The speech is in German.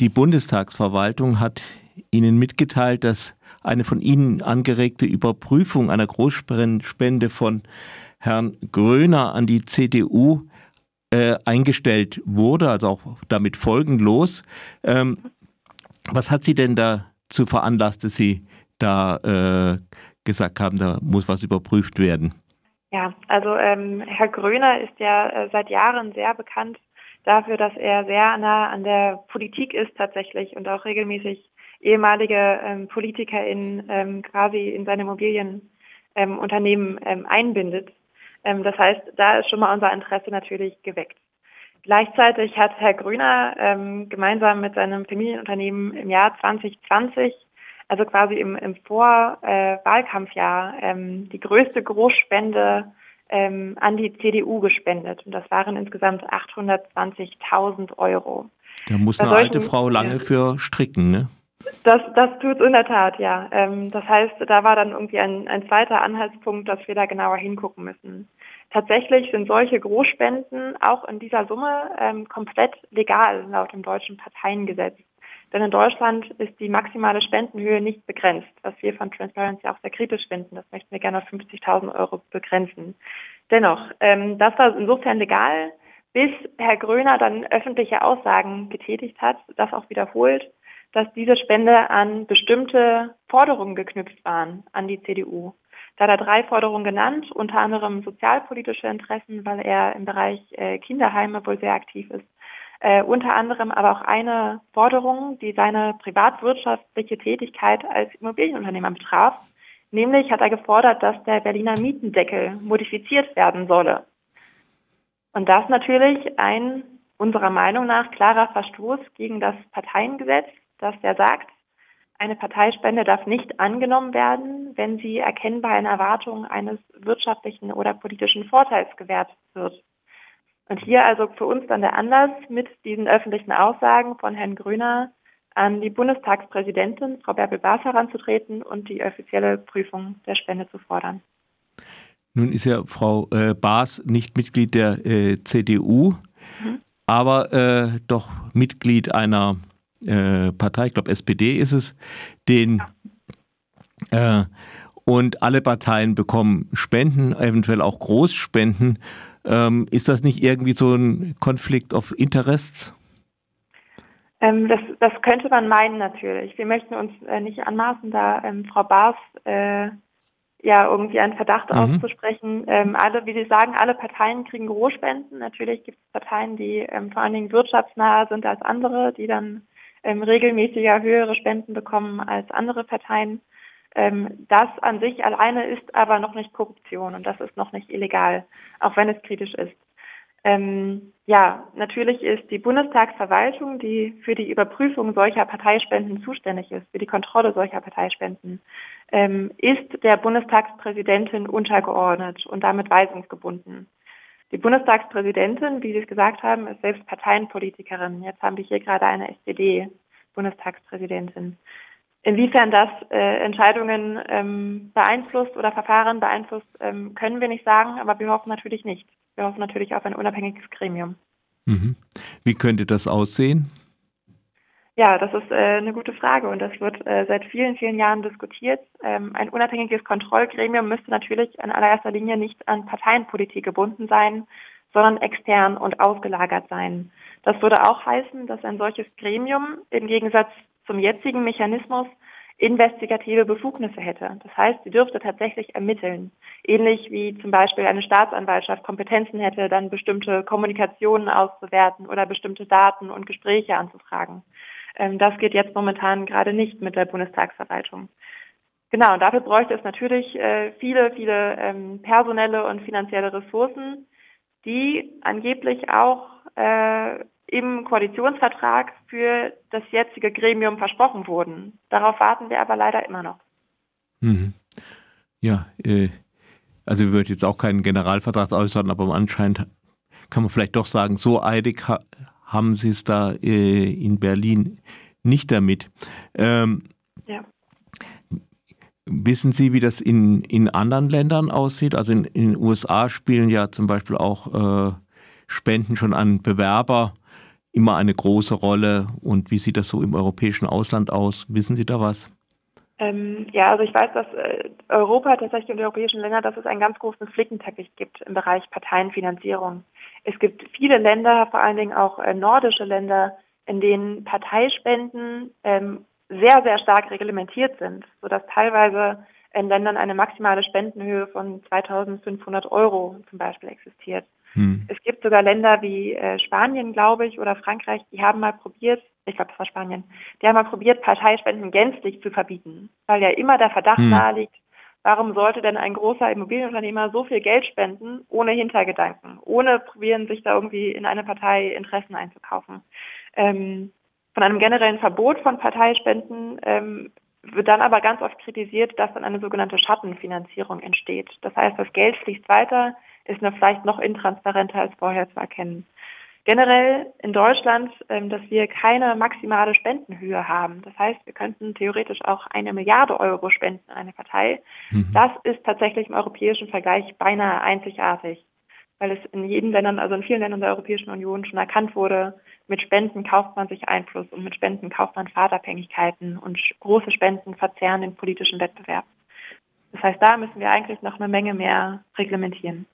Die Bundestagsverwaltung hat Ihnen mitgeteilt, dass eine von Ihnen angeregte Überprüfung einer Großspende von Herrn Gröner an die CDU äh, eingestellt wurde, also auch damit folgenlos. Ähm, was hat Sie denn dazu veranlasst, dass Sie da äh, gesagt haben, da muss was überprüft werden? Ja, also ähm, Herr Gröner ist ja äh, seit Jahren sehr bekannt dafür, dass er sehr nah an der Politik ist tatsächlich und auch regelmäßig ehemalige ähm, PolitikerInnen ähm, quasi in seine Immobilienunternehmen ähm, ähm, einbindet. Ähm, das heißt, da ist schon mal unser Interesse natürlich geweckt. Gleichzeitig hat Herr Grüner ähm, gemeinsam mit seinem Familienunternehmen im Jahr 2020, also quasi im, im Vorwahlkampfjahr, äh, die größte Großspende ähm, an die CDU gespendet. Und das waren insgesamt 820.000 Euro. Da muss eine alte Frau lange für stricken, ne? Das, das tut es in der Tat, ja. Ähm, das heißt, da war dann irgendwie ein, ein zweiter Anhaltspunkt, dass wir da genauer hingucken müssen. Tatsächlich sind solche Großspenden auch in dieser Summe ähm, komplett legal laut dem deutschen Parteiengesetz. Denn in Deutschland ist die maximale Spendenhöhe nicht begrenzt, was wir von Transparency auch sehr kritisch finden. Das möchten wir gerne auf 50.000 Euro begrenzen. Dennoch, ähm, das war insofern legal, bis Herr Gröner dann öffentliche Aussagen getätigt hat, das auch wiederholt, dass diese Spende an bestimmte Forderungen geknüpft waren an die CDU. Da hat er drei Forderungen genannt, unter anderem sozialpolitische Interessen, weil er im Bereich äh, Kinderheime wohl sehr aktiv ist. Äh, unter anderem aber auch eine Forderung, die seine privatwirtschaftliche Tätigkeit als Immobilienunternehmer betraf. Nämlich hat er gefordert, dass der Berliner Mietendeckel modifiziert werden solle. Und das natürlich ein unserer Meinung nach klarer Verstoß gegen das Parteiengesetz, das ja sagt, eine Parteispende darf nicht angenommen werden, wenn sie erkennbar in Erwartung eines wirtschaftlichen oder politischen Vorteils gewährt wird. Und hier also für uns dann der Anlass, mit diesen öffentlichen Aussagen von Herrn Grüner an die Bundestagspräsidentin, Frau Bärbel-Baas, heranzutreten und die offizielle Prüfung der Spende zu fordern. Nun ist ja Frau äh, Baas nicht Mitglied der äh, CDU, mhm. aber äh, doch Mitglied einer äh, Partei, ich glaube SPD ist es, den äh, und alle Parteien bekommen Spenden, eventuell auch Großspenden. Ähm, ist das nicht irgendwie so ein Konflikt of Interests? Ähm, das, das, könnte man meinen natürlich. Wir möchten uns äh, nicht anmaßen, da ähm, Frau Baas äh, ja irgendwie einen Verdacht mhm. auszusprechen. Ähm, alle, wie Sie sagen, alle Parteien kriegen Großspenden. Natürlich gibt es Parteien, die ähm, vor allen Dingen wirtschaftsnaher sind als andere, die dann ähm, regelmäßiger höhere Spenden bekommen als andere Parteien. Ähm, das an sich alleine ist aber noch nicht Korruption und das ist noch nicht illegal, auch wenn es kritisch ist. Ähm, ja, natürlich ist die Bundestagsverwaltung, die für die Überprüfung solcher Parteispenden zuständig ist, für die Kontrolle solcher Parteispenden, ähm, ist der Bundestagspräsidentin untergeordnet und damit weisungsgebunden. Die Bundestagspräsidentin, wie Sie es gesagt haben, ist selbst Parteienpolitikerin. Jetzt haben wir hier gerade eine SPD-Bundestagspräsidentin. Inwiefern das äh, Entscheidungen ähm, beeinflusst oder Verfahren beeinflusst, ähm, können wir nicht sagen, aber wir hoffen natürlich nicht. Wir hoffen natürlich auf ein unabhängiges Gremium. Mhm. Wie könnte das aussehen? Ja, das ist äh, eine gute Frage und das wird äh, seit vielen, vielen Jahren diskutiert. Ähm, ein unabhängiges Kontrollgremium müsste natürlich in allererster Linie nicht an Parteienpolitik gebunden sein, sondern extern und ausgelagert sein. Das würde auch heißen, dass ein solches Gremium im Gegensatz zum jetzigen Mechanismus investigative Befugnisse hätte. Das heißt, sie dürfte tatsächlich ermitteln. Ähnlich wie zum Beispiel eine Staatsanwaltschaft Kompetenzen hätte, dann bestimmte Kommunikationen auszuwerten oder bestimmte Daten und Gespräche anzufragen. Ähm, das geht jetzt momentan gerade nicht mit der Bundestagsverwaltung. Genau, und dafür bräuchte es natürlich äh, viele, viele ähm, personelle und finanzielle Ressourcen, die angeblich auch äh, im Koalitionsvertrag für das jetzige Gremium versprochen wurden. Darauf warten wir aber leider immer noch. Mhm. Ja, äh, also ich würde jetzt auch keinen Generalvertrag äußern, aber anscheinend kann man vielleicht doch sagen, so eilig ha haben sie es da äh, in Berlin nicht damit. Ähm, ja. Wissen Sie, wie das in, in anderen Ländern aussieht? Also in, in den USA spielen ja zum Beispiel auch äh, Spenden schon an Bewerber immer eine große Rolle. Und wie sieht das so im europäischen Ausland aus? Wissen Sie da was? Ähm, ja, also ich weiß, dass äh, Europa tatsächlich und die europäischen Länder, dass es einen ganz großen Flickenteppich gibt im Bereich Parteienfinanzierung. Es gibt viele Länder, vor allen Dingen auch äh, nordische Länder, in denen Parteispenden ähm, sehr, sehr stark reglementiert sind, sodass teilweise in Ländern eine maximale Spendenhöhe von 2500 Euro zum Beispiel existiert. Hm. Es gibt sogar Länder wie äh, Spanien, glaube ich, oder Frankreich, die haben mal probiert, ich glaube, das war Spanien, die haben mal probiert, Parteispenden gänzlich zu verbieten, weil ja immer der Verdacht hm. naheliegt, warum sollte denn ein großer Immobilienunternehmer so viel Geld spenden, ohne Hintergedanken, ohne probieren, sich da irgendwie in eine Partei Interessen einzukaufen. Ähm, von einem generellen Verbot von Parteispenden ähm, wird dann aber ganz oft kritisiert, dass dann eine sogenannte Schattenfinanzierung entsteht. Das heißt, das Geld fließt weiter, ist nur vielleicht noch intransparenter als vorher zu erkennen. Generell in Deutschland, ähm, dass wir keine maximale Spendenhöhe haben. Das heißt, wir könnten theoretisch auch eine Milliarde Euro spenden an eine Partei. Mhm. Das ist tatsächlich im europäischen Vergleich beinahe einzigartig, weil es in jedem Ländern, also in vielen Ländern der Europäischen Union schon erkannt wurde, mit Spenden kauft man sich Einfluss und mit Spenden kauft man Fahrtabhängigkeiten und große Spenden verzerren den politischen Wettbewerb. Das heißt, da müssen wir eigentlich noch eine Menge mehr reglementieren.